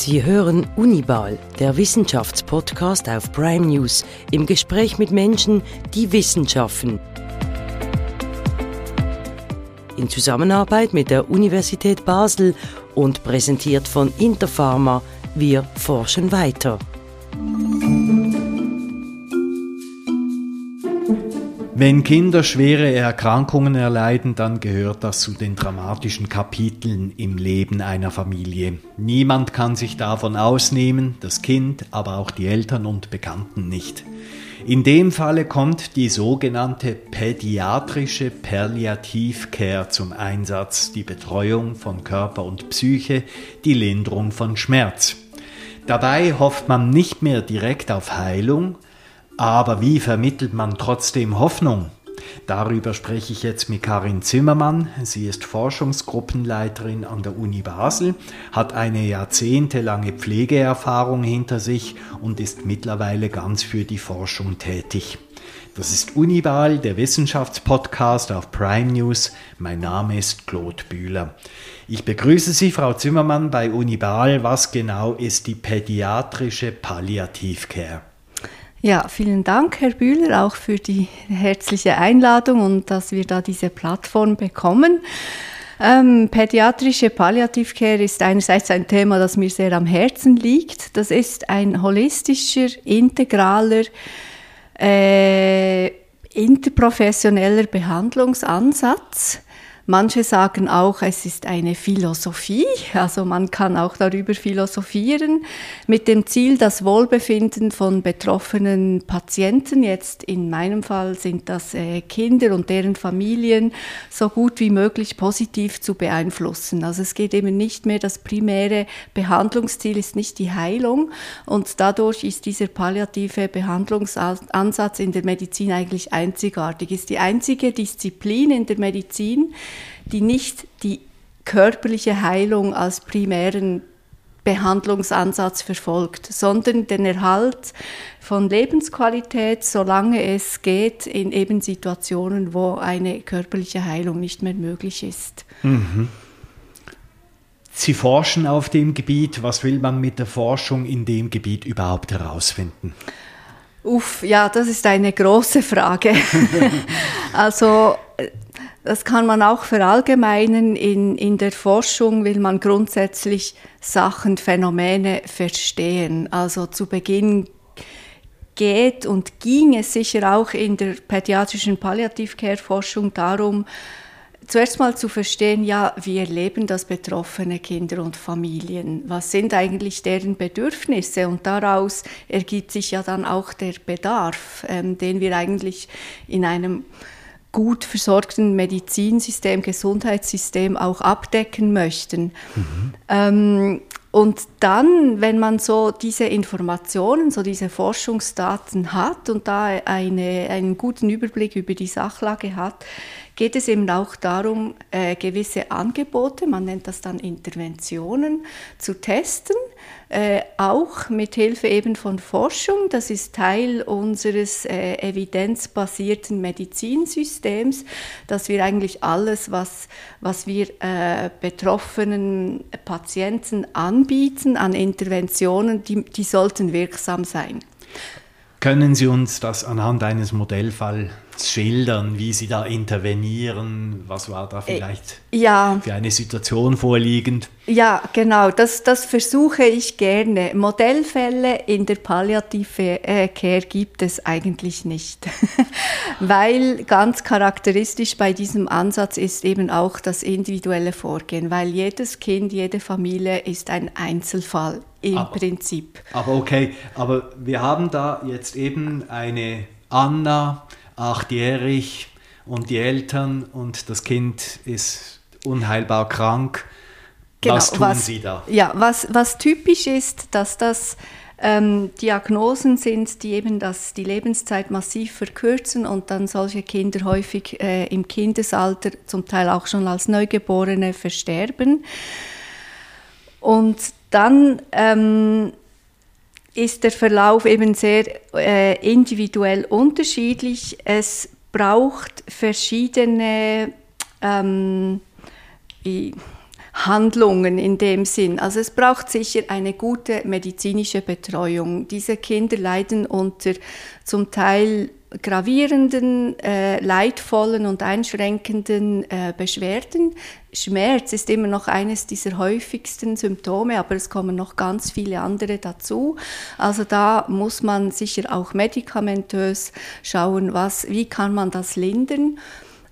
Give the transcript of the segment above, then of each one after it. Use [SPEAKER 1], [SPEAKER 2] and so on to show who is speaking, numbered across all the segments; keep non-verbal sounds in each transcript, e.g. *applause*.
[SPEAKER 1] Sie hören Unibal, der Wissenschaftspodcast auf Prime News, im Gespräch mit Menschen, die Wissenschaften. In Zusammenarbeit mit der Universität Basel und präsentiert von Interpharma, wir forschen weiter.
[SPEAKER 2] Wenn Kinder schwere Erkrankungen erleiden, dann gehört das zu den dramatischen Kapiteln im Leben einer Familie. Niemand kann sich davon ausnehmen, das Kind, aber auch die Eltern und Bekannten nicht. In dem Falle kommt die sogenannte pädiatrische Palliativcare zum Einsatz, die Betreuung von Körper und Psyche, die Linderung von Schmerz. Dabei hofft man nicht mehr direkt auf Heilung, aber wie vermittelt man trotzdem Hoffnung? Darüber spreche ich jetzt mit Karin Zimmermann. Sie ist Forschungsgruppenleiterin an der Uni Basel, hat eine jahrzehntelange Pflegeerfahrung hinter sich und ist mittlerweile ganz für die Forschung tätig. Das ist Unibal, der Wissenschaftspodcast auf Prime News. Mein Name ist Claude Bühler. Ich begrüße Sie, Frau Zimmermann, bei Unibal. Was genau ist die pädiatrische Palliativcare?
[SPEAKER 3] Ja, vielen Dank, Herr Bühler, auch für die herzliche Einladung und dass wir da diese Plattform bekommen. Ähm, pädiatrische Palliativcare ist einerseits ein Thema, das mir sehr am Herzen liegt. Das ist ein holistischer, integraler, äh, interprofessioneller Behandlungsansatz Manche sagen auch, es ist eine Philosophie, also man kann auch darüber philosophieren, mit dem Ziel, das Wohlbefinden von betroffenen Patienten, jetzt in meinem Fall sind das äh, Kinder und deren Familien, so gut wie möglich positiv zu beeinflussen. Also es geht eben nicht mehr, das primäre Behandlungsziel ist nicht die Heilung. Und dadurch ist dieser palliative Behandlungsansatz in der Medizin eigentlich einzigartig, ist die einzige Disziplin in der Medizin, die nicht die körperliche Heilung als primären Behandlungsansatz verfolgt, sondern den Erhalt von Lebensqualität, solange es geht, in eben Situationen, wo eine körperliche Heilung nicht mehr möglich ist. Mhm.
[SPEAKER 2] Sie forschen auf dem Gebiet. Was will man mit der Forschung in dem Gebiet überhaupt herausfinden?
[SPEAKER 3] Uff, ja, das ist eine große Frage. *laughs* also das kann man auch verallgemeinern. In, in der Forschung will man grundsätzlich Sachen, Phänomene verstehen. Also zu Beginn geht und ging es sicher auch in der pädiatrischen Palliativcare-Forschung darum, zuerst mal zu verstehen, ja, wie erleben das betroffene Kinder und Familien? Was sind eigentlich deren Bedürfnisse? Und daraus ergibt sich ja dann auch der Bedarf, ähm, den wir eigentlich in einem gut versorgten Medizinsystem, Gesundheitssystem auch abdecken möchten. Mhm. Ähm, und dann, wenn man so diese Informationen, so diese Forschungsdaten hat und da eine, einen guten Überblick über die Sachlage hat, geht es eben auch darum, äh, gewisse Angebote, man nennt das dann Interventionen, zu testen, äh, auch mit Hilfe eben von Forschung. Das ist Teil unseres äh, evidenzbasierten Medizinsystems, dass wir eigentlich alles, was, was wir äh, betroffenen Patienten anbieten an Interventionen, die, die sollten wirksam sein.
[SPEAKER 2] Können Sie uns das anhand eines Modellfalls schildern, wie Sie da intervenieren? Was war da äh, vielleicht ja. für eine Situation vorliegend?
[SPEAKER 3] Ja, genau, das, das versuche ich gerne. Modellfälle in der Palliative äh, Care gibt es eigentlich nicht, *laughs* weil ganz charakteristisch bei diesem Ansatz ist eben auch das individuelle Vorgehen, weil jedes Kind, jede Familie ist ein Einzelfall im
[SPEAKER 2] aber,
[SPEAKER 3] Prinzip.
[SPEAKER 2] Aber okay, aber wir haben da jetzt eben eine Anna, achtjährig und die Eltern und das Kind ist unheilbar krank. Genau, was tun
[SPEAKER 3] was,
[SPEAKER 2] Sie da?
[SPEAKER 3] Ja, was, was typisch ist, dass das ähm, Diagnosen sind, die eben das, die Lebenszeit massiv verkürzen und dann solche Kinder häufig äh, im Kindesalter, zum Teil auch schon als Neugeborene, versterben. Und dann ähm, ist der Verlauf eben sehr äh, individuell unterschiedlich. Es braucht verschiedene ähm, Handlungen in dem Sinn. Also es braucht sicher eine gute medizinische Betreuung. Diese Kinder leiden unter zum Teil gravierenden, äh, leidvollen und einschränkenden äh, Beschwerden. Schmerz ist immer noch eines dieser häufigsten Symptome, aber es kommen noch ganz viele andere dazu. Also da muss man sicher auch medikamentös schauen, was, wie kann man das lindern.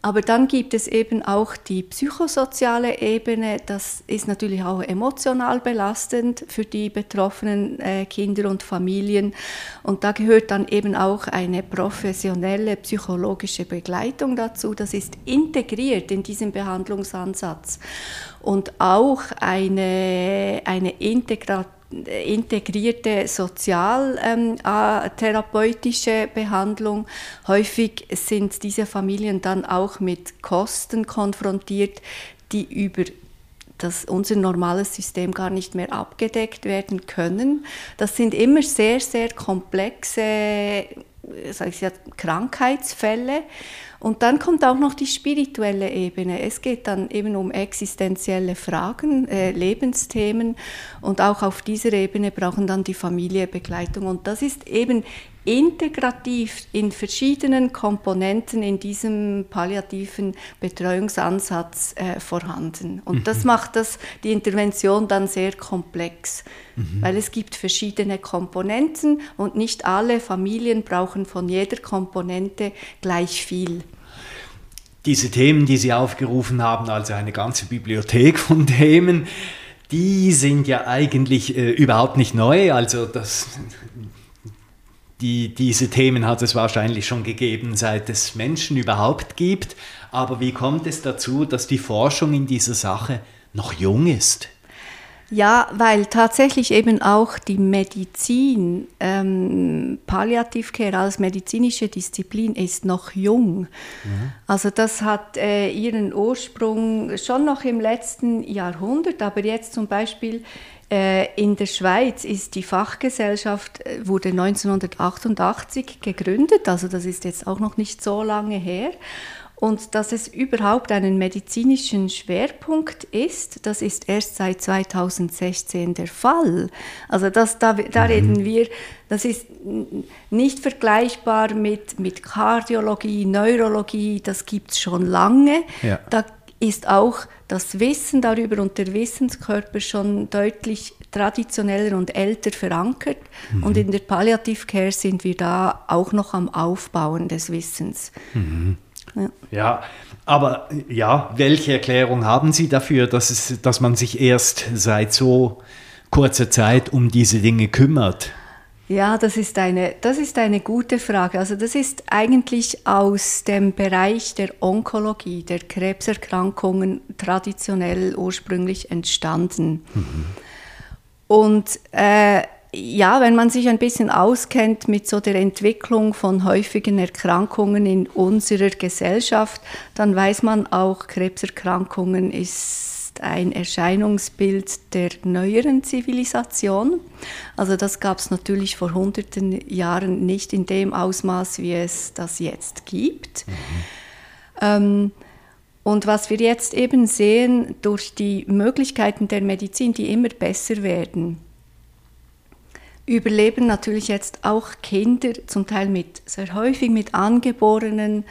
[SPEAKER 3] Aber dann gibt es eben auch die psychosoziale Ebene. Das ist natürlich auch emotional belastend für die betroffenen äh, Kinder und Familien. Und da gehört dann eben auch eine professionelle psychologische Begleitung dazu. Das ist integriert in diesem Behandlungsansatz. Und auch eine, eine Integration integrierte sozialtherapeutische ähm, Behandlung. Häufig sind diese Familien dann auch mit Kosten konfrontiert, die über das unser normales System gar nicht mehr abgedeckt werden können. Das sind immer sehr, sehr komplexe sag ich, Krankheitsfälle und dann kommt auch noch die spirituelle Ebene. Es geht dann eben um existenzielle Fragen, äh, Lebensthemen und auch auf dieser Ebene brauchen dann die Familie Begleitung. Und das ist eben integrativ in verschiedenen Komponenten in diesem palliativen Betreuungsansatz äh, vorhanden. Und mhm. das macht das, die Intervention dann sehr komplex, mhm. weil es gibt verschiedene Komponenten und nicht alle Familien brauchen von jeder Komponente gleich viel
[SPEAKER 2] diese Themen, die Sie aufgerufen haben, also eine ganze Bibliothek von *laughs* Themen, die sind ja eigentlich äh, überhaupt nicht neu. Also das die, diese Themen hat es wahrscheinlich schon gegeben, seit es Menschen überhaupt gibt. Aber wie kommt es dazu, dass die Forschung in dieser Sache noch jung ist?
[SPEAKER 3] Ja, weil tatsächlich eben auch die Medizin, ähm, Palliativcare als medizinische Disziplin ist noch jung. Mhm. Also das hat äh, ihren Ursprung schon noch im letzten Jahrhundert, aber jetzt zum Beispiel in der Schweiz ist die Fachgesellschaft, äh, wurde 1988 gegründet, also das ist jetzt auch noch nicht so lange her. Und dass es überhaupt einen medizinischen Schwerpunkt ist, das ist erst seit 2016 der Fall. Also das, da, da mhm. reden wir, das ist nicht vergleichbar mit, mit Kardiologie, Neurologie, das gibt es schon lange. Ja. Da ist auch das Wissen darüber und der Wissenskörper schon deutlich traditioneller und älter verankert. Mhm. Und in der Palliativcare sind wir da auch noch am Aufbauen des Wissens.
[SPEAKER 2] Mhm. Ja. ja. aber ja, welche Erklärung haben Sie dafür, dass, es, dass man sich erst seit so kurzer Zeit um diese Dinge kümmert?
[SPEAKER 3] Ja, das ist, eine, das ist eine gute Frage. Also das ist eigentlich aus dem Bereich der Onkologie, der Krebserkrankungen traditionell ursprünglich entstanden. Mhm. Und äh, ja, wenn man sich ein bisschen auskennt mit so der Entwicklung von häufigen Erkrankungen in unserer Gesellschaft, dann weiß man auch, Krebserkrankungen ist ein Erscheinungsbild der neueren Zivilisation. Also das gab es natürlich vor hunderten Jahren nicht in dem Ausmaß, wie es das jetzt gibt. Mhm. Ähm, und was wir jetzt eben sehen, durch die Möglichkeiten der Medizin, die immer besser werden, überleben natürlich jetzt auch Kinder, zum Teil mit sehr häufig mit angeborenen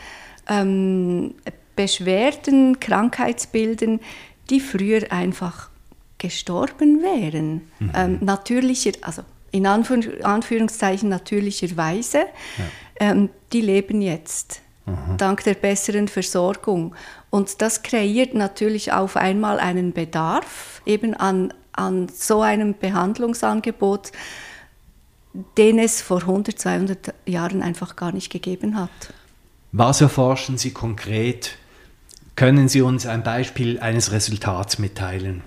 [SPEAKER 3] ähm, Beschwerden, Krankheitsbilden, die früher einfach gestorben wären. Mhm. Ähm, natürlicher, also in Anführ Anführungszeichen natürlicherweise, ja. ähm, die leben jetzt mhm. dank der besseren Versorgung. Und das kreiert natürlich auf einmal einen Bedarf eben an, an so einem Behandlungsangebot, den es vor 100, 200 Jahren einfach gar nicht gegeben hat.
[SPEAKER 2] Was erforschen Sie konkret können Sie uns ein Beispiel eines Resultats mitteilen?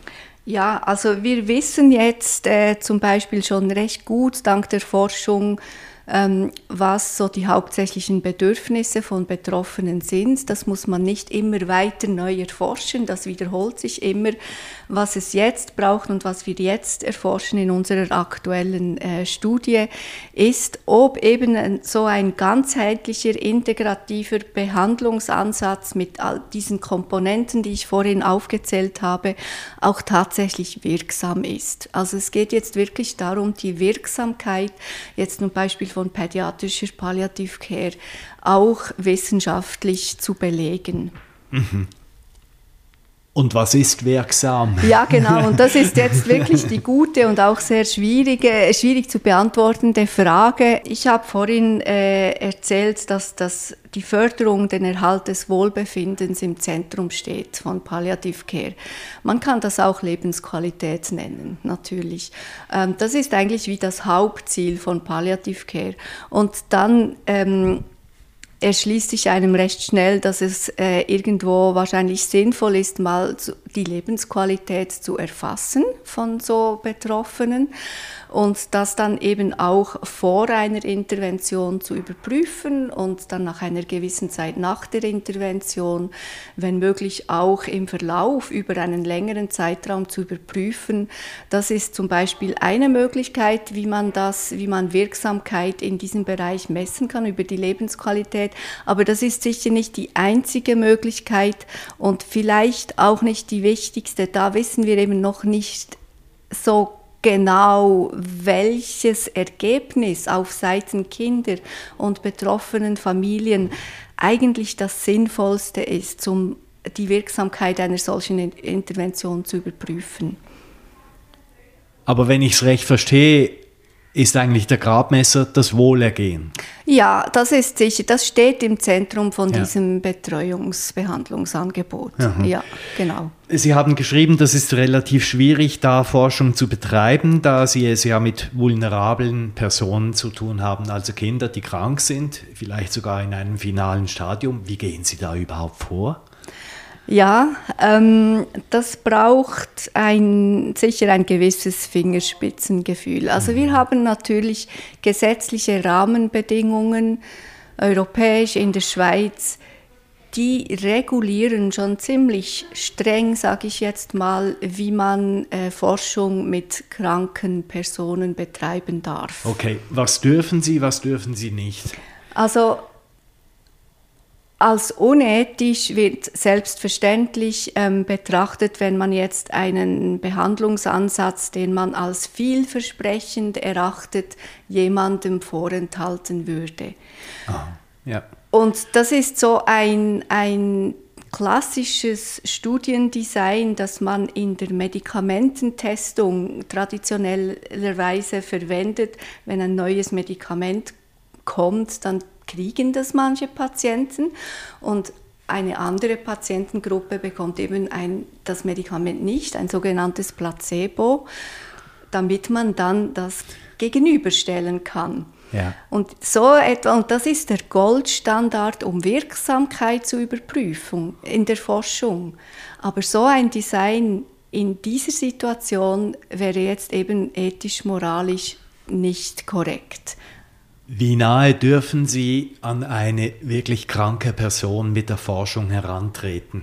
[SPEAKER 3] Ja, also wir wissen jetzt äh, zum Beispiel schon recht gut dank der Forschung ähm, was so die hauptsächlichen Bedürfnisse von Betroffenen sind. Das muss man nicht immer weiter neu erforschen, das wiederholt sich immer. Was es jetzt braucht und was wir jetzt erforschen in unserer aktuellen äh, Studie, ist, ob eben so ein ganzheitlicher, integrativer Behandlungsansatz mit all diesen Komponenten, die ich vorhin aufgezählt habe, auch tatsächlich wirksam ist. Also es geht jetzt wirklich darum, die Wirksamkeit jetzt zum Beispiel von pädiatrischer Palliativcare auch wissenschaftlich zu belegen.
[SPEAKER 2] Mhm. Und was ist wirksam?
[SPEAKER 3] Ja, genau. Und das ist jetzt *laughs* wirklich die gute und auch sehr schwierige, schwierig zu beantwortende Frage. Ich habe vorhin äh, erzählt, dass das die Förderung, den Erhalt des Wohlbefindens im Zentrum steht von Palliative Care. Man kann das auch Lebensqualität nennen, natürlich. Ähm, das ist eigentlich wie das Hauptziel von Palliative Care. Und dann ähm, erschließt sich einem recht schnell, dass es äh, irgendwo wahrscheinlich sinnvoll ist, mal zu, die Lebensqualität zu erfassen von so Betroffenen und das dann eben auch vor einer Intervention zu überprüfen und dann nach einer gewissen Zeit nach der Intervention, wenn möglich auch im Verlauf über einen längeren Zeitraum zu überprüfen. Das ist zum Beispiel eine Möglichkeit, wie man das, wie man Wirksamkeit in diesem Bereich messen kann über die Lebensqualität. Aber das ist sicher nicht die einzige Möglichkeit und vielleicht auch nicht die wichtigste. Da wissen wir eben noch nicht so genau, welches Ergebnis auf Seiten Kinder und betroffenen Familien eigentlich das Sinnvollste ist, um die Wirksamkeit einer solchen Intervention zu überprüfen.
[SPEAKER 2] Aber wenn ich es recht verstehe, ist eigentlich der Grabmesser das Wohlergehen.
[SPEAKER 3] Ja, das ist sicher. Das steht im Zentrum von ja. diesem Betreuungsbehandlungsangebot. Aha. Ja, genau.
[SPEAKER 2] Sie haben geschrieben, das ist relativ schwierig, da Forschung zu betreiben, da Sie es ja mit vulnerablen Personen zu tun haben, also Kinder, die krank sind, vielleicht sogar in einem finalen Stadium. Wie gehen Sie da überhaupt vor?
[SPEAKER 3] Ja, ähm, das braucht ein, sicher ein gewisses Fingerspitzengefühl. Also wir mhm. haben natürlich gesetzliche Rahmenbedingungen, europäisch in der Schweiz, die regulieren schon ziemlich streng, sage ich jetzt mal, wie man äh, Forschung mit kranken Personen betreiben darf.
[SPEAKER 2] Okay, was dürfen Sie, was dürfen Sie nicht?
[SPEAKER 3] Also als unethisch wird selbstverständlich ähm, betrachtet, wenn man jetzt einen Behandlungsansatz, den man als vielversprechend erachtet, jemandem vorenthalten würde.
[SPEAKER 2] Ah, ja.
[SPEAKER 3] Und das ist so ein, ein klassisches Studiendesign, das man in der Medikamententestung traditionellerweise verwendet. Wenn ein neues Medikament kommt, dann kriegen das manche Patienten und eine andere Patientengruppe bekommt eben ein, das Medikament nicht, ein sogenanntes Placebo, damit man dann das gegenüberstellen kann.
[SPEAKER 2] Ja.
[SPEAKER 3] Und so etwa, und das ist der Goldstandard, um Wirksamkeit zu überprüfen in der Forschung. Aber so ein Design in dieser Situation wäre jetzt eben ethisch-moralisch nicht korrekt.
[SPEAKER 2] Wie nahe dürfen Sie an eine wirklich kranke Person mit der Forschung herantreten?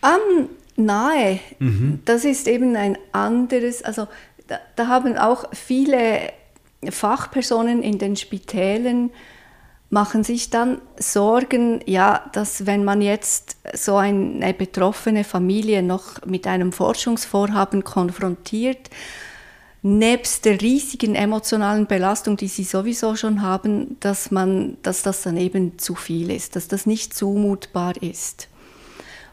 [SPEAKER 3] Um, nahe. Mhm. Das ist eben ein anderes, also da, da, haben auch viele Fachpersonen in den Spitälen machen sich dann Sorgen, ja, dass wenn man jetzt so eine betroffene Familie noch mit einem Forschungsvorhaben konfrontiert, nebst der riesigen emotionalen Belastung, die sie sowieso schon haben, dass, man, dass das dann eben zu viel ist, dass das nicht zumutbar ist.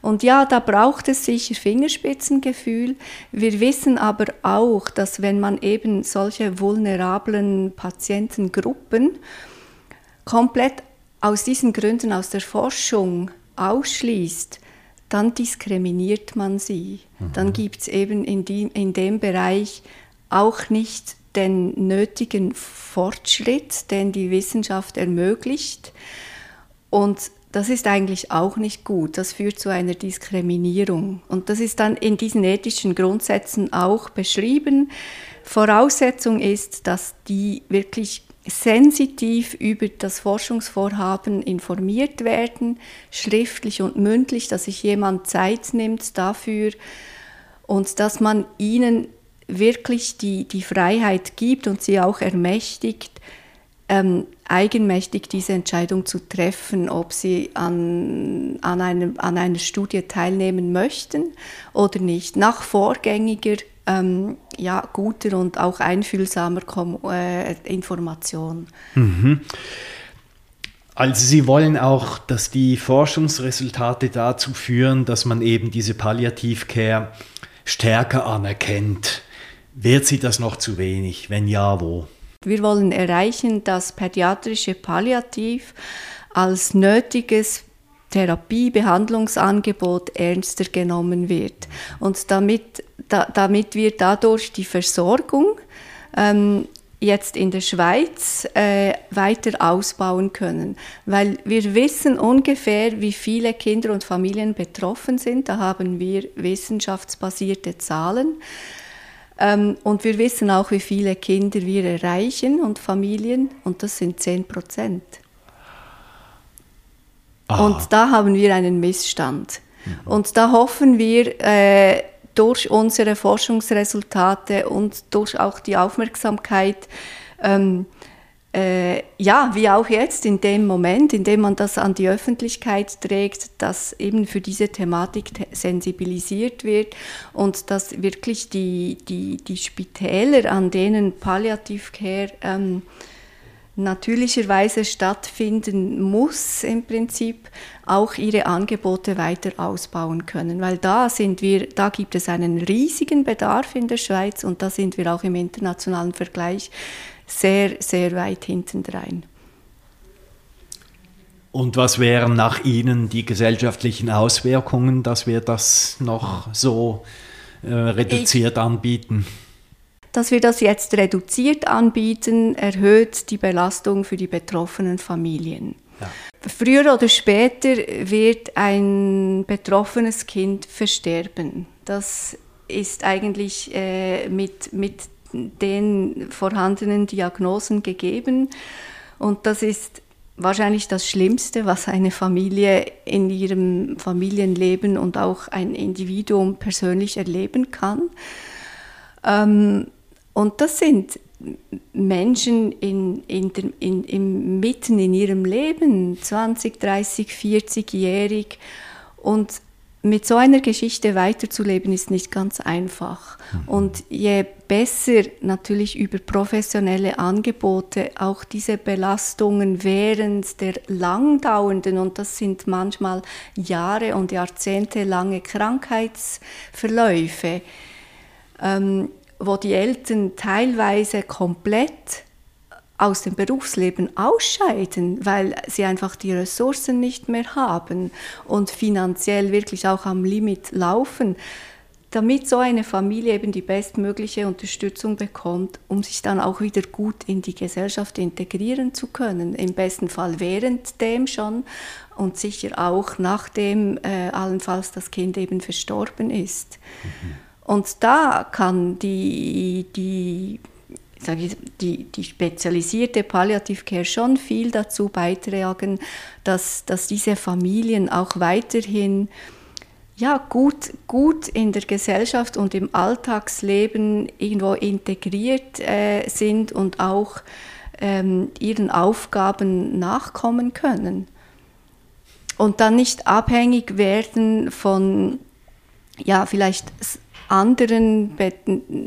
[SPEAKER 3] Und ja, da braucht es sicher Fingerspitzengefühl. Wir wissen aber auch, dass wenn man eben solche vulnerablen Patientengruppen komplett aus diesen Gründen aus der Forschung ausschließt, dann diskriminiert man sie. Mhm. Dann gibt es eben in, die, in dem Bereich auch nicht den nötigen Fortschritt, den die Wissenschaft ermöglicht. Und das ist eigentlich auch nicht gut. Das führt zu einer Diskriminierung. Und das ist dann in diesen ethischen Grundsätzen auch beschrieben. Voraussetzung ist, dass die wirklich sensitiv über das Forschungsvorhaben informiert werden, schriftlich und mündlich, dass sich jemand Zeit nimmt dafür und dass man ihnen wirklich die, die Freiheit gibt und sie auch ermächtigt, ähm, eigenmächtig diese Entscheidung zu treffen, ob sie an, an, einem, an einer Studie teilnehmen möchten oder nicht, nach vorgängiger, ähm, ja, guter und auch einfühlsamer Kom äh, Information.
[SPEAKER 2] Mhm. Also Sie wollen auch, dass die Forschungsresultate dazu führen, dass man eben diese Palliativcare stärker anerkennt. Wird sie das noch zu wenig? Wenn ja, wo?
[SPEAKER 3] Wir wollen erreichen, dass pädiatrische Palliativ als nötiges Therapie, Behandlungsangebot ernster genommen wird. Und damit, da, damit wir dadurch die Versorgung ähm, jetzt in der Schweiz äh, weiter ausbauen können. Weil wir wissen ungefähr, wie viele Kinder und Familien betroffen sind. Da haben wir wissenschaftsbasierte Zahlen. Ähm, und wir wissen auch, wie viele Kinder wir erreichen und Familien, und das sind 10 Prozent. Und da haben wir einen Missstand. Mhm. Und da hoffen wir, äh, durch unsere Forschungsresultate und durch auch die Aufmerksamkeit ähm, äh, ja, wie auch jetzt in dem Moment, in dem man das an die Öffentlichkeit trägt, dass eben für diese Thematik sensibilisiert wird und dass wirklich die, die, die Spitäler, an denen Palliativcare ähm, natürlicherweise stattfinden muss, im Prinzip auch ihre Angebote weiter ausbauen können. Weil da sind wir, da gibt es einen riesigen Bedarf in der Schweiz und da sind wir auch im internationalen Vergleich sehr, sehr weit hintendrein.
[SPEAKER 2] Und was wären nach Ihnen die gesellschaftlichen Auswirkungen, dass wir das noch so äh, reduziert ich, anbieten?
[SPEAKER 3] Dass wir das jetzt reduziert anbieten, erhöht die Belastung für die betroffenen Familien. Ja. Früher oder später wird ein betroffenes Kind versterben. Das ist eigentlich äh, mit, mit den vorhandenen Diagnosen gegeben. Und das ist wahrscheinlich das Schlimmste, was eine Familie in ihrem Familienleben und auch ein Individuum persönlich erleben kann. Ähm, und das sind Menschen in, in der, in, in, mitten in ihrem Leben, 20, 30, 40-jährig. Und mit so einer Geschichte weiterzuleben ist nicht ganz einfach. Mhm. Und je besser natürlich über professionelle Angebote auch diese Belastungen während der langdauernden, und das sind manchmal Jahre und Jahrzehnte lange Krankheitsverläufe, ähm, wo die Eltern teilweise komplett aus dem Berufsleben ausscheiden, weil sie einfach die Ressourcen nicht mehr haben und finanziell wirklich auch am Limit laufen, damit so eine Familie eben die bestmögliche Unterstützung bekommt, um sich dann auch wieder gut in die Gesellschaft integrieren zu können. Im besten Fall während dem schon und sicher auch nachdem äh, allenfalls das Kind eben verstorben ist. Mhm. Und da kann die, die sage ich, die, die spezialisierte Palliativcare schon viel dazu beitragen, dass, dass diese Familien auch weiterhin ja, gut, gut in der Gesellschaft und im Alltagsleben irgendwo integriert äh, sind und auch ähm, ihren Aufgaben nachkommen können. Und dann nicht abhängig werden von ja, vielleicht anderen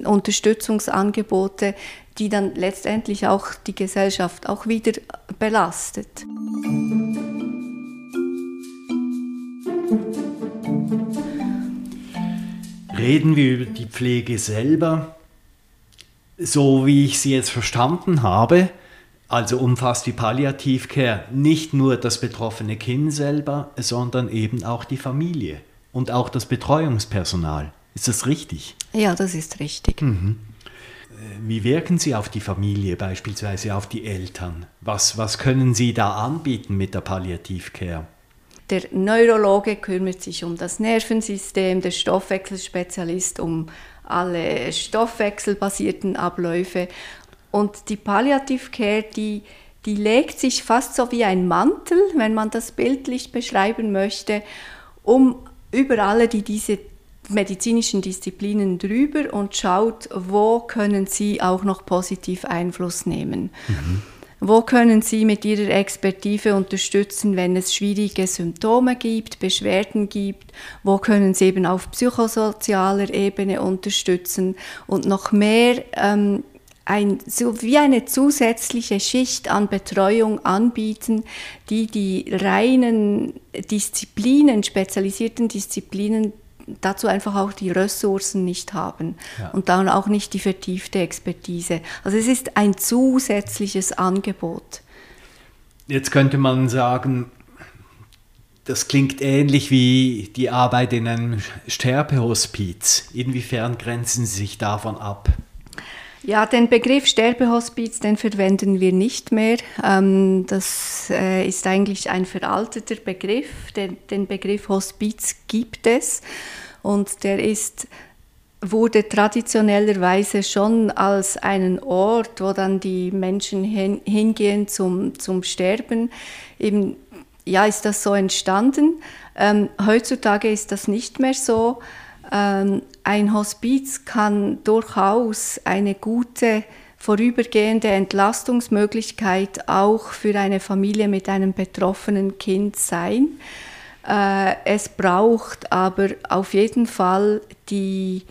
[SPEAKER 3] Unterstützungsangebote, die dann letztendlich auch die Gesellschaft auch wieder belastet.
[SPEAKER 2] Reden wir über die Pflege selber. So wie ich sie jetzt verstanden habe, also umfasst die Palliativcare nicht nur das betroffene Kind selber, sondern eben auch die Familie und auch das Betreuungspersonal. Ist das richtig?
[SPEAKER 3] Ja, das ist richtig. Mhm.
[SPEAKER 2] Äh, wie wirken Sie auf die Familie, beispielsweise auf die Eltern? Was, was können Sie da anbieten mit der Palliativcare?
[SPEAKER 3] Der Neurologe kümmert sich um das Nervensystem, der Stoffwechselspezialist um alle stoffwechselbasierten Abläufe Und die Palliative Care, die, die legt sich fast so wie ein Mantel, wenn man das bildlich beschreiben möchte, um über alle die diese medizinischen Disziplinen drüber und schaut, wo können sie auch noch positiv Einfluss nehmen. Mhm. Wo können Sie mit Ihrer Expertise unterstützen, wenn es schwierige Symptome gibt, Beschwerden gibt? Wo können Sie eben auf psychosozialer Ebene unterstützen und noch mehr ähm, ein, so wie eine zusätzliche Schicht an Betreuung anbieten, die die reinen Disziplinen, spezialisierten Disziplinen dazu einfach auch die Ressourcen nicht haben ja. und dann auch nicht die vertiefte Expertise. Also es ist ein zusätzliches Angebot.
[SPEAKER 2] Jetzt könnte man sagen, das klingt ähnlich wie die Arbeit in einem Sterbehospiz. Inwiefern grenzen Sie sich davon ab?
[SPEAKER 3] Ja, den Begriff Sterbehospiz, den verwenden wir nicht mehr. Ähm, das äh, ist eigentlich ein veralteter Begriff. Den, Begriff Hospiz gibt es und der ist wurde traditionellerweise schon als einen Ort, wo dann die Menschen hin, hingehen zum, zum Sterben. Eben, ja, ist das so entstanden. Ähm, heutzutage ist das nicht mehr so. Ähm, ein Hospiz kann durchaus eine gute vorübergehende Entlastungsmöglichkeit auch für eine Familie mit einem betroffenen Kind sein. Äh, es braucht aber auf jeden Fall die,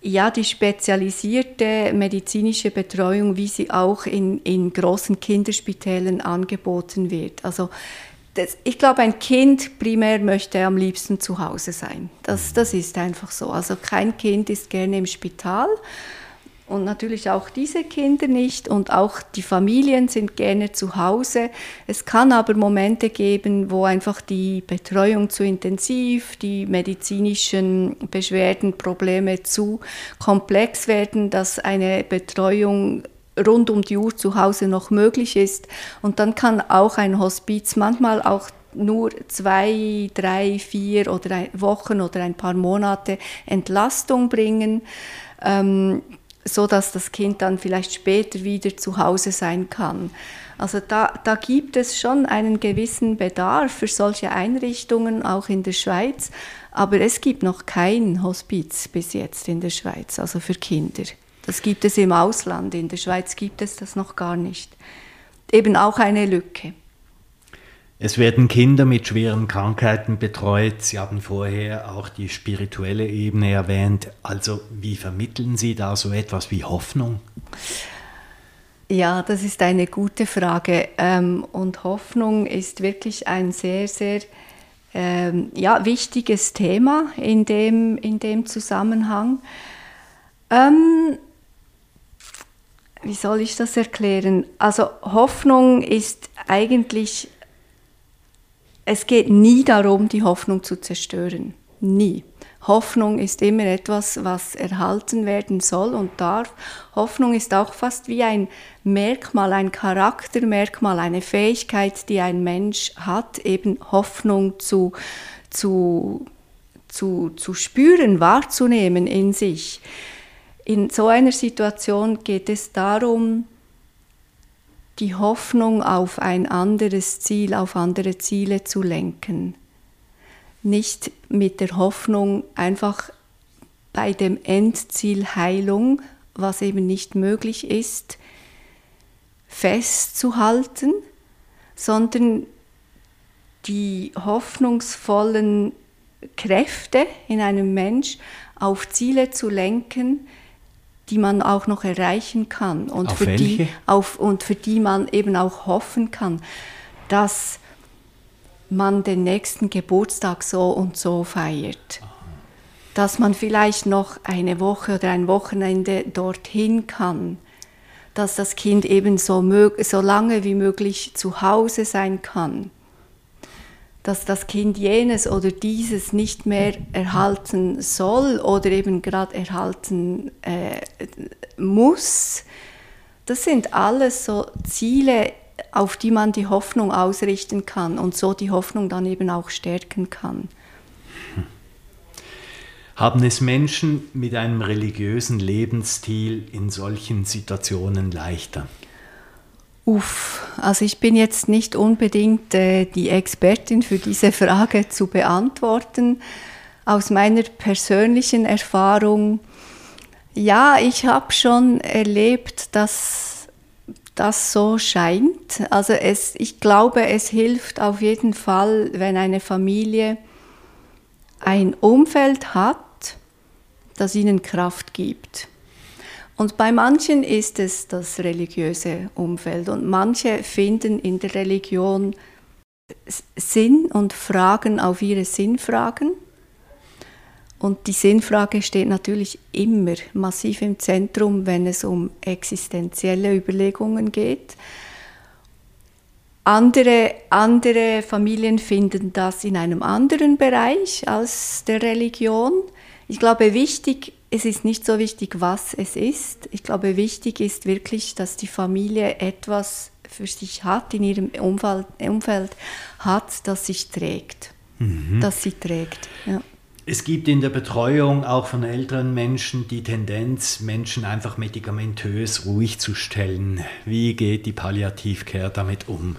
[SPEAKER 3] ja, die spezialisierte medizinische Betreuung, wie sie auch in, in großen Kinderspitälern angeboten wird. Also das, ich glaube, ein Kind primär möchte am liebsten zu Hause sein. Das, das ist einfach so. Also kein Kind ist gerne im Spital und natürlich auch diese Kinder nicht und auch die Familien sind gerne zu Hause. Es kann aber Momente geben, wo einfach die Betreuung zu intensiv, die medizinischen Beschwerden, Probleme zu komplex werden, dass eine Betreuung rund um die Uhr zu Hause noch möglich ist. Und dann kann auch ein Hospiz manchmal auch nur zwei, drei, vier oder Wochen oder ein paar Monate Entlastung bringen, ähm, so dass das Kind dann vielleicht später wieder zu Hause sein kann. Also da, da gibt es schon einen gewissen Bedarf für solche Einrichtungen, auch in der Schweiz. Aber es gibt noch kein Hospiz bis jetzt in der Schweiz, also für Kinder. Das gibt es im Ausland, in der Schweiz gibt es das noch gar nicht. Eben auch eine Lücke.
[SPEAKER 2] Es werden Kinder mit schweren Krankheiten betreut. Sie haben vorher auch die spirituelle Ebene erwähnt. Also wie vermitteln Sie da so etwas wie Hoffnung?
[SPEAKER 3] Ja, das ist eine gute Frage. Ähm, und Hoffnung ist wirklich ein sehr, sehr ähm, ja, wichtiges Thema in dem, in dem Zusammenhang. Ähm, wie soll ich das erklären? Also Hoffnung ist eigentlich, es geht nie darum, die Hoffnung zu zerstören. Nie. Hoffnung ist immer etwas, was erhalten werden soll und darf. Hoffnung ist auch fast wie ein Merkmal, ein Charaktermerkmal, eine Fähigkeit, die ein Mensch hat, eben Hoffnung zu, zu, zu, zu spüren, wahrzunehmen in sich. In so einer Situation geht es darum, die Hoffnung auf ein anderes Ziel, auf andere Ziele zu lenken. Nicht mit der Hoffnung einfach bei dem Endziel Heilung, was eben nicht möglich ist, festzuhalten, sondern die hoffnungsvollen Kräfte in einem Mensch auf Ziele zu lenken, die man auch noch erreichen kann und, für die, auf, und für die man eben auch hoffen kann, dass man den nächsten Geburtstag so und so feiert. Dass man vielleicht noch eine Woche oder ein Wochenende dorthin kann. Dass das Kind eben so, so lange wie möglich zu Hause sein kann dass das Kind jenes oder dieses nicht mehr erhalten soll oder eben gerade erhalten äh, muss. Das sind alles so Ziele, auf die man die Hoffnung ausrichten kann und so die Hoffnung dann eben auch stärken kann.
[SPEAKER 2] Haben es Menschen mit einem religiösen Lebensstil in solchen Situationen leichter?
[SPEAKER 3] Uff, also ich bin jetzt nicht unbedingt äh, die Expertin für diese Frage zu beantworten. Aus meiner persönlichen Erfahrung, ja, ich habe schon erlebt, dass das so scheint. Also es, ich glaube, es hilft auf jeden Fall, wenn eine Familie ein Umfeld hat, das ihnen Kraft gibt. Und bei manchen ist es das religiöse Umfeld und manche finden in der Religion Sinn und Fragen auf ihre Sinnfragen. Und die Sinnfrage steht natürlich immer massiv im Zentrum, wenn es um existenzielle Überlegungen geht. Andere, andere Familien finden das in einem anderen Bereich als der Religion. Ich glaube, wichtig es ist nicht so wichtig, was es ist. Ich glaube, wichtig ist wirklich, dass die Familie etwas für sich hat, in ihrem Umfeld, Umfeld hat, das sich trägt. Mhm. Das sie trägt. Ja.
[SPEAKER 2] Es gibt in der Betreuung auch von älteren Menschen die Tendenz, Menschen einfach medikamentös ruhig zu stellen. Wie geht die Palliativcare damit um?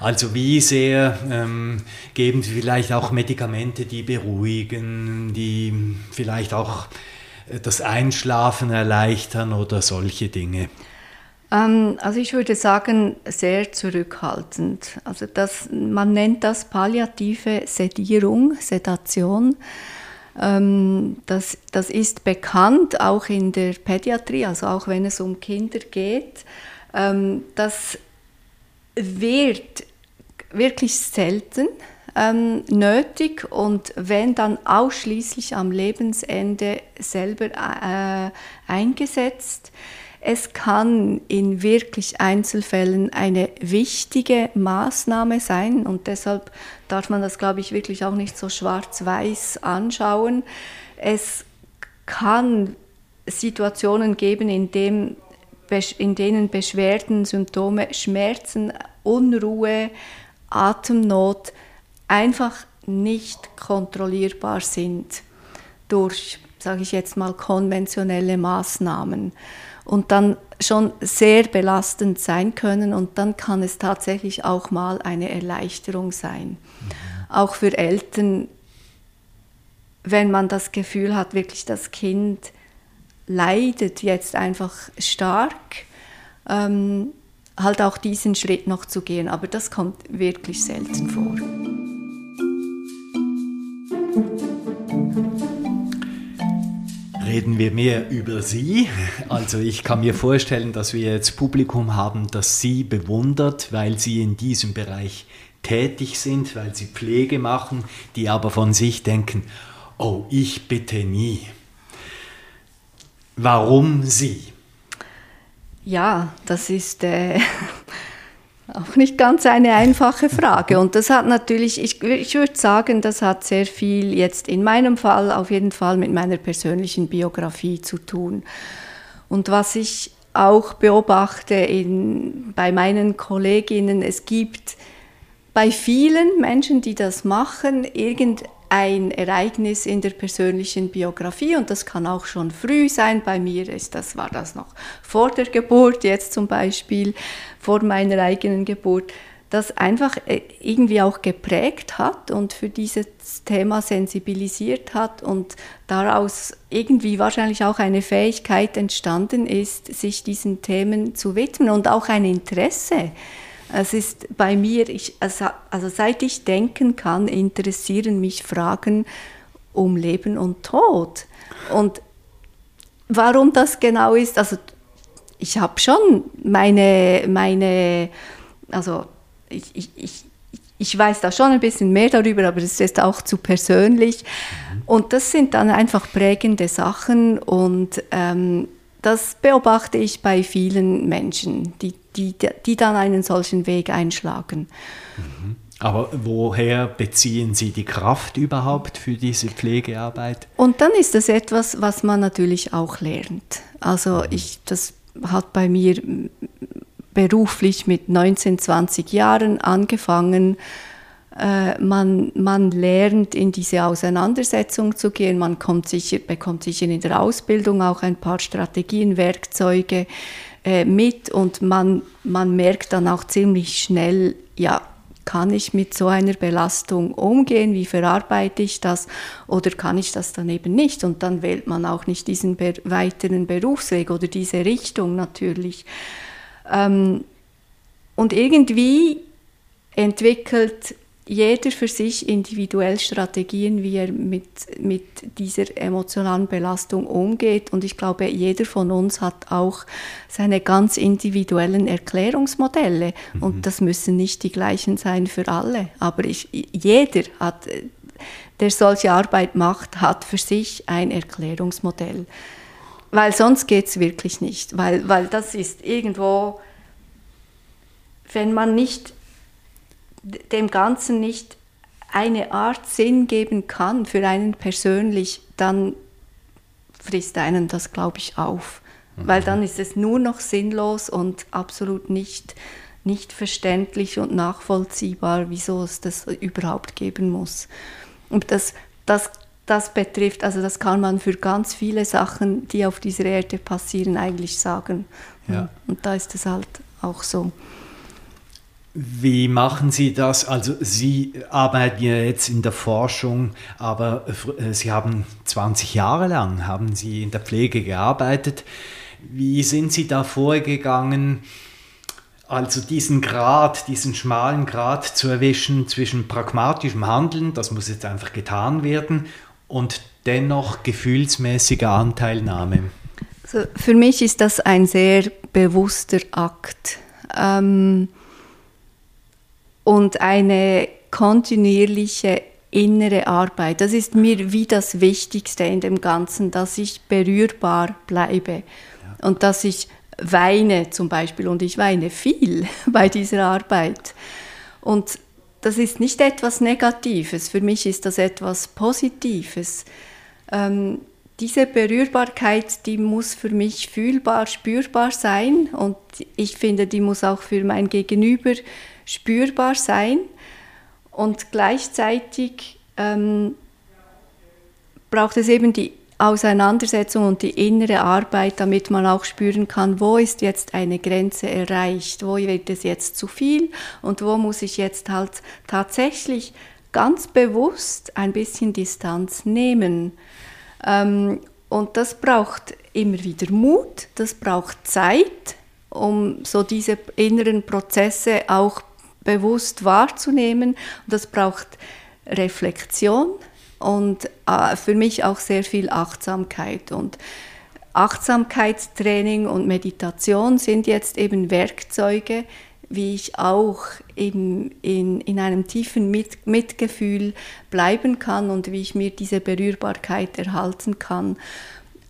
[SPEAKER 2] Also wie sehr ähm, geben Sie vielleicht auch Medikamente, die beruhigen, die vielleicht auch das Einschlafen erleichtern oder solche Dinge?
[SPEAKER 3] Ähm, also ich würde sagen, sehr zurückhaltend. Also das, man nennt das palliative Sedierung, Sedation. Ähm, das, das ist bekannt, auch in der Pädiatrie, also auch wenn es um Kinder geht. Ähm, das wird wirklich selten ähm, nötig und wenn dann ausschließlich am Lebensende selber äh, eingesetzt. Es kann in wirklich Einzelfällen eine wichtige Maßnahme sein und deshalb darf man das, glaube ich, wirklich auch nicht so schwarz-weiß anschauen. Es kann Situationen geben, in, dem, in denen Beschwerden, Symptome, Schmerzen, Unruhe, Atemnot einfach nicht kontrollierbar sind durch, sage ich jetzt mal, konventionelle Maßnahmen und dann schon sehr belastend sein können und dann kann es tatsächlich auch mal eine Erleichterung sein. Mhm. Auch für Eltern, wenn man das Gefühl hat, wirklich das Kind leidet jetzt einfach stark, ähm, halt auch diesen Schritt noch zu gehen. Aber das kommt wirklich selten vor.
[SPEAKER 2] Reden wir mehr über Sie. Also ich kann mir vorstellen, dass wir jetzt Publikum haben, das Sie bewundert, weil Sie in diesem Bereich tätig sind, weil Sie Pflege machen, die aber von sich denken, oh, ich bitte nie. Warum Sie?
[SPEAKER 3] Ja, das ist äh, auch nicht ganz eine einfache Frage. Und das hat natürlich, ich, ich würde sagen, das hat sehr viel jetzt in meinem Fall auf jeden Fall mit meiner persönlichen Biografie zu tun. Und was ich auch beobachte in, bei meinen Kolleginnen, es gibt bei vielen Menschen, die das machen, irgendein ein Ereignis in der persönlichen Biografie und das kann auch schon früh sein. Bei mir ist das, war das noch vor der Geburt, jetzt zum Beispiel vor meiner eigenen Geburt, das einfach äh, irgendwie auch geprägt hat und für dieses Thema sensibilisiert hat und daraus irgendwie wahrscheinlich auch eine Fähigkeit entstanden ist, sich diesen Themen zu widmen und auch ein Interesse. Es ist bei mir, ich, also, also seit ich denken kann, interessieren mich Fragen um Leben und Tod. Und warum das genau ist, also ich habe schon meine, meine, also ich, ich, ich, ich weiß da schon ein bisschen mehr darüber, aber es ist auch zu persönlich. Mhm. Und das sind dann einfach prägende Sachen und ähm, das beobachte ich bei vielen Menschen, die die, die dann einen solchen Weg einschlagen.
[SPEAKER 2] Mhm. Aber woher beziehen Sie die Kraft überhaupt für diese Pflegearbeit?
[SPEAKER 3] Und dann ist das etwas, was man natürlich auch lernt. Also mhm. ich, das hat bei mir beruflich mit 19, 20 Jahren angefangen. Äh, man, man lernt in diese Auseinandersetzung zu gehen, man kommt sicher, bekommt sicher in der Ausbildung auch ein paar Strategien, Werkzeuge äh, mit und man, man merkt dann auch ziemlich schnell, ja, kann ich mit so einer Belastung umgehen? Wie verarbeite ich das? Oder kann ich das dann eben nicht? Und dann wählt man auch nicht diesen weiteren Berufsweg oder diese Richtung natürlich. Ähm, und irgendwie entwickelt jeder für sich individuell Strategien, wie er mit, mit dieser emotionalen Belastung umgeht. Und ich glaube, jeder von uns hat auch seine ganz individuellen Erklärungsmodelle. Mhm. Und das müssen nicht die gleichen sein für alle. Aber ich, jeder hat, der solche Arbeit macht, hat für sich ein Erklärungsmodell. Weil sonst geht es wirklich nicht. Weil, weil das ist irgendwo, wenn man nicht dem Ganzen nicht eine Art Sinn geben kann für einen persönlich, dann frisst einen das, glaube ich, auf. Mhm. Weil dann ist es nur noch sinnlos und absolut nicht, nicht verständlich und nachvollziehbar, wieso es das überhaupt geben muss. Und das, das, das betrifft, also das kann man für ganz viele Sachen, die auf dieser Erde passieren, eigentlich sagen. Ja. Und da ist es halt auch so.
[SPEAKER 2] Wie machen Sie das? Also Sie arbeiten ja jetzt in der Forschung, aber äh, Sie haben 20 Jahre lang haben Sie in der Pflege gearbeitet. Wie sind Sie da vorgegangen, also diesen Grad, diesen schmalen Grad zu erwischen zwischen pragmatischem Handeln, das muss jetzt einfach getan werden, und dennoch gefühlsmäßiger Anteilnahme?
[SPEAKER 3] Also für mich ist das ein sehr bewusster Akt. Ähm und eine kontinuierliche innere Arbeit. Das ist mir wie das Wichtigste in dem Ganzen, dass ich berührbar bleibe ja. und dass ich weine zum Beispiel und ich weine viel *laughs* bei dieser Arbeit. Und das ist nicht etwas Negatives, für mich ist das etwas Positives. Ähm, diese Berührbarkeit, die muss für mich fühlbar, spürbar sein und ich finde, die muss auch für mein Gegenüber spürbar sein und gleichzeitig ähm, braucht es eben die Auseinandersetzung und die innere Arbeit, damit man auch spüren kann, wo ist jetzt eine Grenze erreicht, wo wird es jetzt zu viel und wo muss ich jetzt halt tatsächlich ganz bewusst ein bisschen Distanz nehmen. Ähm, und das braucht immer wieder Mut, das braucht Zeit, um so diese inneren Prozesse auch bewusst wahrzunehmen. Und das braucht Reflexion und äh, für mich auch sehr viel Achtsamkeit. Und Achtsamkeitstraining und Meditation sind jetzt eben Werkzeuge, wie ich auch eben in, in einem tiefen Mit Mitgefühl bleiben kann und wie ich mir diese Berührbarkeit erhalten kann.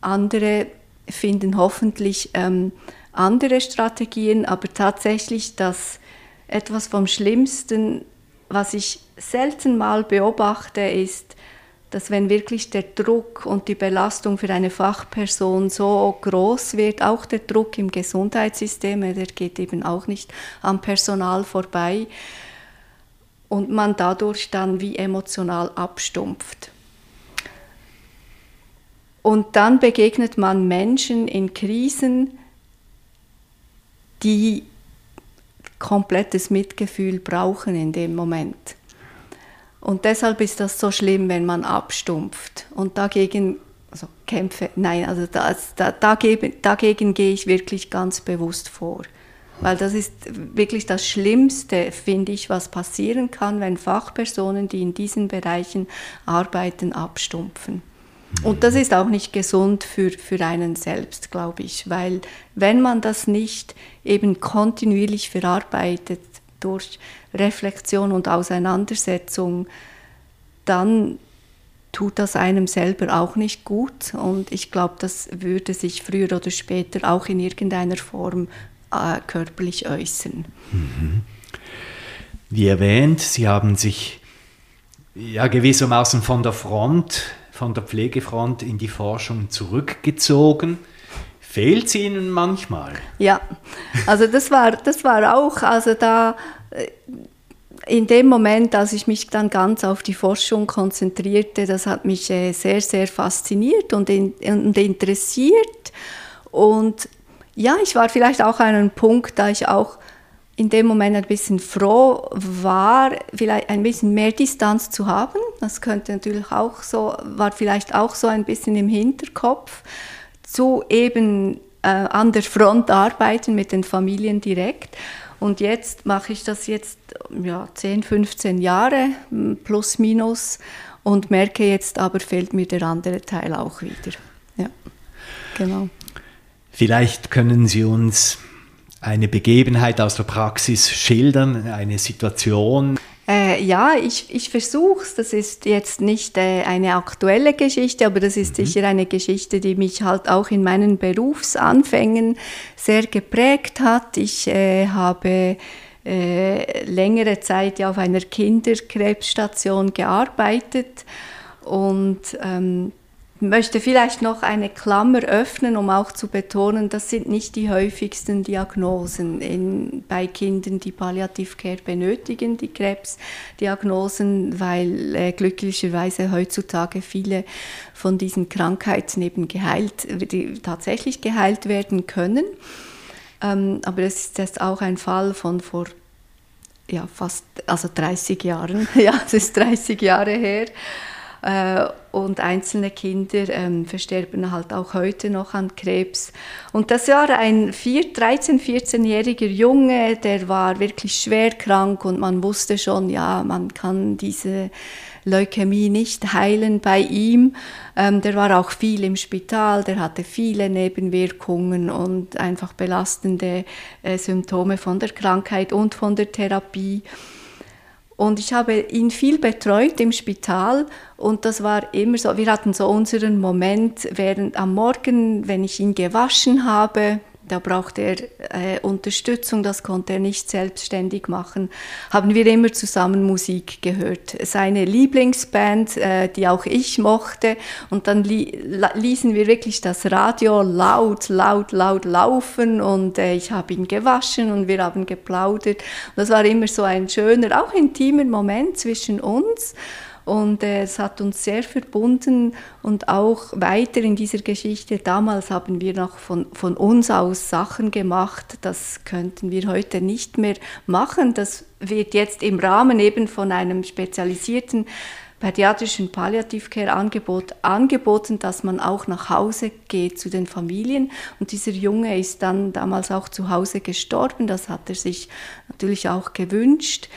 [SPEAKER 3] Andere finden hoffentlich ähm, andere Strategien, aber tatsächlich das etwas vom Schlimmsten, was ich selten mal beobachte, ist, dass wenn wirklich der Druck und die Belastung für eine Fachperson so groß wird, auch der Druck im Gesundheitssystem, der geht eben auch nicht am Personal vorbei, und man dadurch dann wie emotional abstumpft. Und dann begegnet man Menschen in Krisen, die komplettes Mitgefühl brauchen in dem Moment. Und deshalb ist das so schlimm, wenn man abstumpft. Und dagegen, also kämpfe, nein, also das, da, dagegen, dagegen gehe ich wirklich ganz bewusst vor. Weil das ist wirklich das Schlimmste, finde ich, was passieren kann, wenn Fachpersonen, die in diesen Bereichen arbeiten, abstumpfen. Und das ist auch nicht gesund für, für einen selbst, glaube ich, weil wenn man das nicht eben kontinuierlich verarbeitet durch Reflexion und Auseinandersetzung, dann tut das einem selber auch nicht gut. Und ich glaube, das würde sich früher oder später auch in irgendeiner Form äh, körperlich äußern. Mhm.
[SPEAKER 2] Wie erwähnt, Sie haben sich ja gewissermaßen von der Front von der Pflegefront in die Forschung zurückgezogen. Fehlt es Ihnen manchmal?
[SPEAKER 3] Ja, also das war, das war auch, also da, in dem Moment, als ich mich dann ganz auf die Forschung konzentrierte, das hat mich äh, sehr, sehr fasziniert und, in, und interessiert. Und ja, ich war vielleicht auch an einem Punkt, da ich auch in dem Moment ein bisschen froh war, vielleicht ein bisschen mehr Distanz zu haben. Das könnte natürlich auch so, war vielleicht auch so ein bisschen im Hinterkopf, zu eben äh, an der Front arbeiten mit den Familien direkt. Und jetzt mache ich das jetzt ja, 10, 15 Jahre plus minus und merke jetzt aber fehlt mir der andere Teil auch wieder. Ja,
[SPEAKER 2] genau. Vielleicht können Sie uns eine Begebenheit aus der Praxis schildern, eine Situation?
[SPEAKER 3] Äh, ja, ich, ich versuche es. Das ist jetzt nicht äh, eine aktuelle Geschichte, aber das ist mhm. sicher eine Geschichte, die mich halt auch in meinen Berufsanfängen sehr geprägt hat. Ich äh, habe äh, längere Zeit ja auf einer Kinderkrebsstation gearbeitet und ähm, möchte vielleicht noch eine Klammer öffnen, um auch zu betonen, das sind nicht die häufigsten Diagnosen in, bei Kindern, die Palliativcare benötigen, die Krebsdiagnosen, weil äh, glücklicherweise heutzutage viele von diesen Krankheiten eben geheilt, die tatsächlich geheilt werden können. Ähm, aber es ist jetzt auch ein Fall von vor ja, fast also 30 Jahren. *laughs* ja, es ist 30 Jahre her. Äh, und einzelne Kinder ähm, versterben halt auch heute noch an Krebs. Und das war ein 13-, 14-jähriger Junge, der war wirklich schwer krank und man wusste schon, ja, man kann diese Leukämie nicht heilen bei ihm. Ähm, der war auch viel im Spital, der hatte viele Nebenwirkungen und einfach belastende äh, Symptome von der Krankheit und von der Therapie. Und ich habe ihn viel betreut im Spital. Und das war immer so, wir hatten so unseren Moment während am Morgen, wenn ich ihn gewaschen habe, da brauchte er äh, Unterstützung, das konnte er nicht selbstständig machen, haben wir immer zusammen Musik gehört. Seine Lieblingsband, äh, die auch ich mochte, und dann li ließen wir wirklich das Radio laut, laut, laut laufen und äh, ich habe ihn gewaschen und wir haben geplaudert. das war immer so ein schöner, auch intimer Moment zwischen uns. Und äh, es hat uns sehr verbunden und auch weiter in dieser Geschichte. Damals haben wir noch von, von uns aus Sachen gemacht, das könnten wir heute nicht mehr machen. Das wird jetzt im Rahmen eben von einem spezialisierten pädiatrischen Palliativcare-Angebot angeboten, dass man auch nach Hause geht zu den Familien. Und dieser Junge ist dann damals auch zu Hause gestorben. Das hat er sich natürlich auch gewünscht.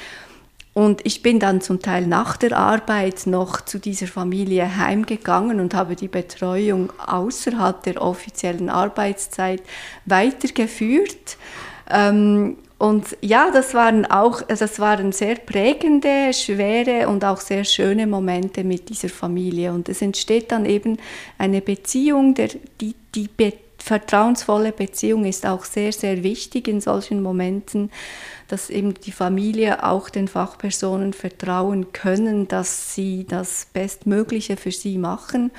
[SPEAKER 3] Und ich bin dann zum Teil nach der Arbeit noch zu dieser Familie heimgegangen und habe die Betreuung außerhalb der offiziellen Arbeitszeit weitergeführt. Ähm, und ja, das waren auch, das waren sehr prägende, schwere und auch sehr schöne Momente mit dieser Familie. Und es entsteht dann eben eine Beziehung, der, die, die be vertrauensvolle Beziehung ist auch sehr, sehr wichtig in solchen Momenten dass eben die Familie auch den Fachpersonen vertrauen können, dass sie das Bestmögliche für sie machen.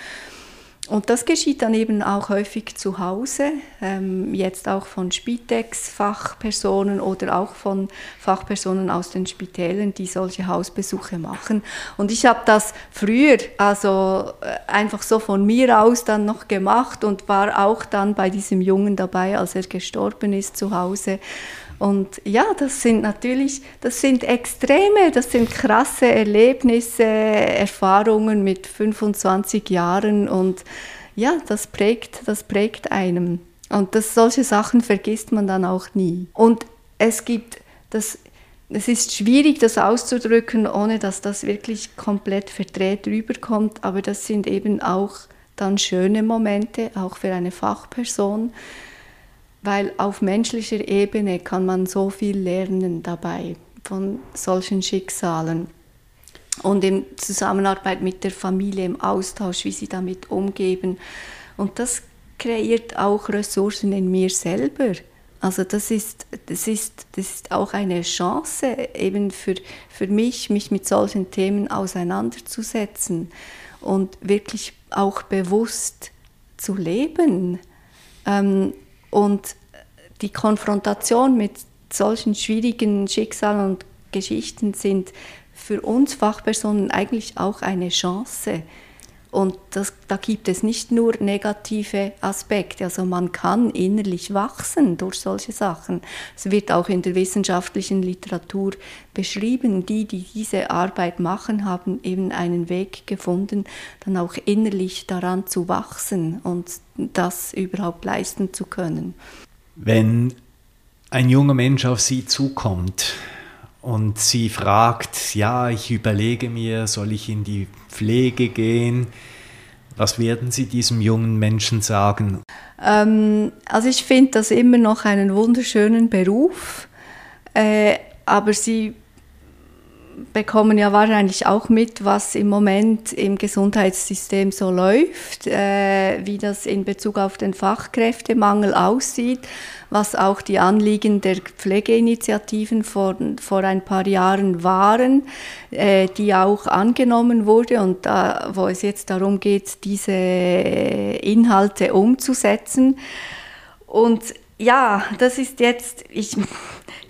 [SPEAKER 3] Und das geschieht dann eben auch häufig zu Hause, ähm, jetzt auch von Spitex-Fachpersonen oder auch von Fachpersonen aus den Spitälen, die solche Hausbesuche machen. Und ich habe das früher, also äh, einfach so von mir aus dann noch gemacht und war auch dann bei diesem Jungen dabei, als er gestorben ist zu Hause und ja, das sind natürlich, das sind Extreme, das sind krasse Erlebnisse, Erfahrungen mit 25 Jahren und ja, das prägt, das prägt einem. Und das, solche Sachen vergisst man dann auch nie. Und es gibt, das, es ist schwierig, das auszudrücken, ohne dass das wirklich komplett verdreht rüberkommt, aber das sind eben auch dann schöne Momente, auch für eine Fachperson weil auf menschlicher Ebene kann man so viel lernen dabei von solchen Schicksalen und in Zusammenarbeit mit der Familie im Austausch, wie sie damit umgeben. Und das kreiert auch Ressourcen in mir selber. Also das ist, das ist, das ist auch eine Chance eben für, für mich, mich mit solchen Themen auseinanderzusetzen und wirklich auch bewusst zu leben. Ähm, und die Konfrontation mit solchen schwierigen Schicksalen und Geschichten sind für uns Fachpersonen eigentlich auch eine Chance. Und das, da gibt es nicht nur negative Aspekte, also man kann innerlich wachsen durch solche Sachen. Es wird auch in der wissenschaftlichen Literatur beschrieben, die, die diese Arbeit machen, haben eben einen Weg gefunden, dann auch innerlich daran zu wachsen und das überhaupt leisten zu können.
[SPEAKER 2] Wenn ein junger Mensch auf Sie zukommt, und sie fragt, ja, ich überlege mir, soll ich in die Pflege gehen? Was werden Sie diesem jungen Menschen sagen?
[SPEAKER 3] Ähm, also ich finde das immer noch einen wunderschönen Beruf, äh, aber Sie bekommen ja wahrscheinlich auch mit, was im Moment im Gesundheitssystem so läuft, äh, wie das in Bezug auf den Fachkräftemangel aussieht, was auch die Anliegen der Pflegeinitiativen vor, vor ein paar Jahren waren, äh, die auch angenommen wurde und da, wo es jetzt darum geht, diese Inhalte umzusetzen. Und ja, das ist jetzt, ich,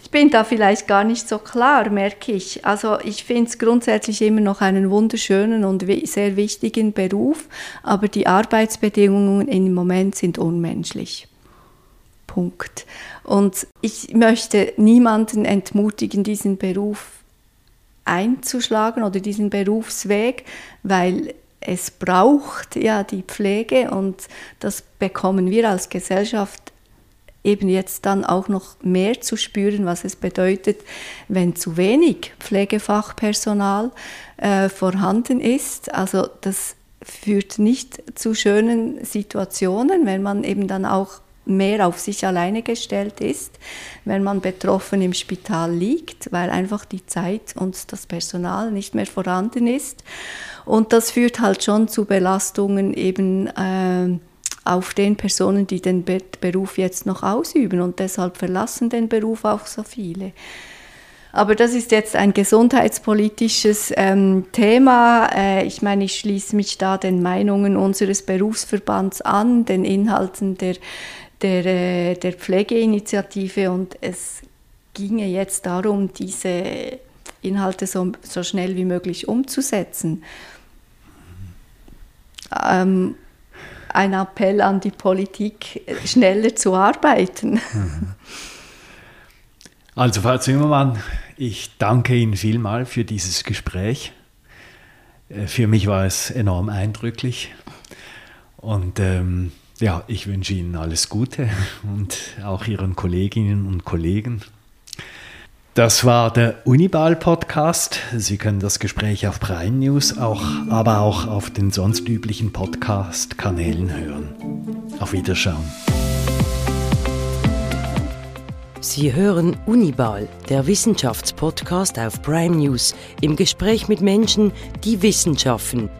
[SPEAKER 3] ich bin da vielleicht gar nicht so klar, merke ich. Also ich finde es grundsätzlich immer noch einen wunderschönen und sehr wichtigen Beruf, aber die Arbeitsbedingungen im Moment sind unmenschlich. Punkt. Und ich möchte niemanden entmutigen, diesen Beruf einzuschlagen oder diesen Berufsweg, weil es braucht ja die Pflege und das bekommen wir als Gesellschaft eben jetzt dann auch noch mehr zu spüren, was es bedeutet, wenn zu wenig Pflegefachpersonal äh, vorhanden ist. Also das führt nicht zu schönen Situationen, wenn man eben dann auch mehr auf sich alleine gestellt ist, wenn man betroffen im Spital liegt, weil einfach die Zeit und das Personal nicht mehr vorhanden ist. Und das führt halt schon zu Belastungen eben äh, auf den Personen, die den Beruf jetzt noch ausüben und deshalb verlassen den Beruf auch so viele. Aber das ist jetzt ein gesundheitspolitisches ähm, Thema. Äh, ich meine, ich schließe mich da den Meinungen unseres Berufsverbands an, den Inhalten der, der, äh, der Pflegeinitiative und es ginge jetzt darum, diese Inhalte so, so schnell wie möglich umzusetzen. Ähm, ein Appell an die Politik, schneller zu arbeiten. *laughs*
[SPEAKER 2] Also, Frau Zimmermann, ich danke Ihnen vielmal für dieses Gespräch. Äh, für mich war es enorm eindrücklich. Und ähm, ja, ich wünsche Ihnen alles Gute und auch Ihren Kolleginnen und Kollegen. Das war der Unibal Podcast. Sie können das Gespräch auf Prime News, auch, aber auch auf den sonst üblichen Podcast-Kanälen hören. Auf Wiederschauen.
[SPEAKER 1] Sie hören Unibal, der Wissenschaftspodcast auf Prime News, im Gespräch mit Menschen, die Wissenschaften.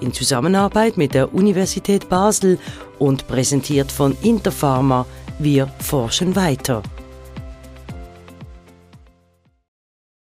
[SPEAKER 1] In Zusammenarbeit mit der Universität Basel und präsentiert von Interpharma wir forschen weiter.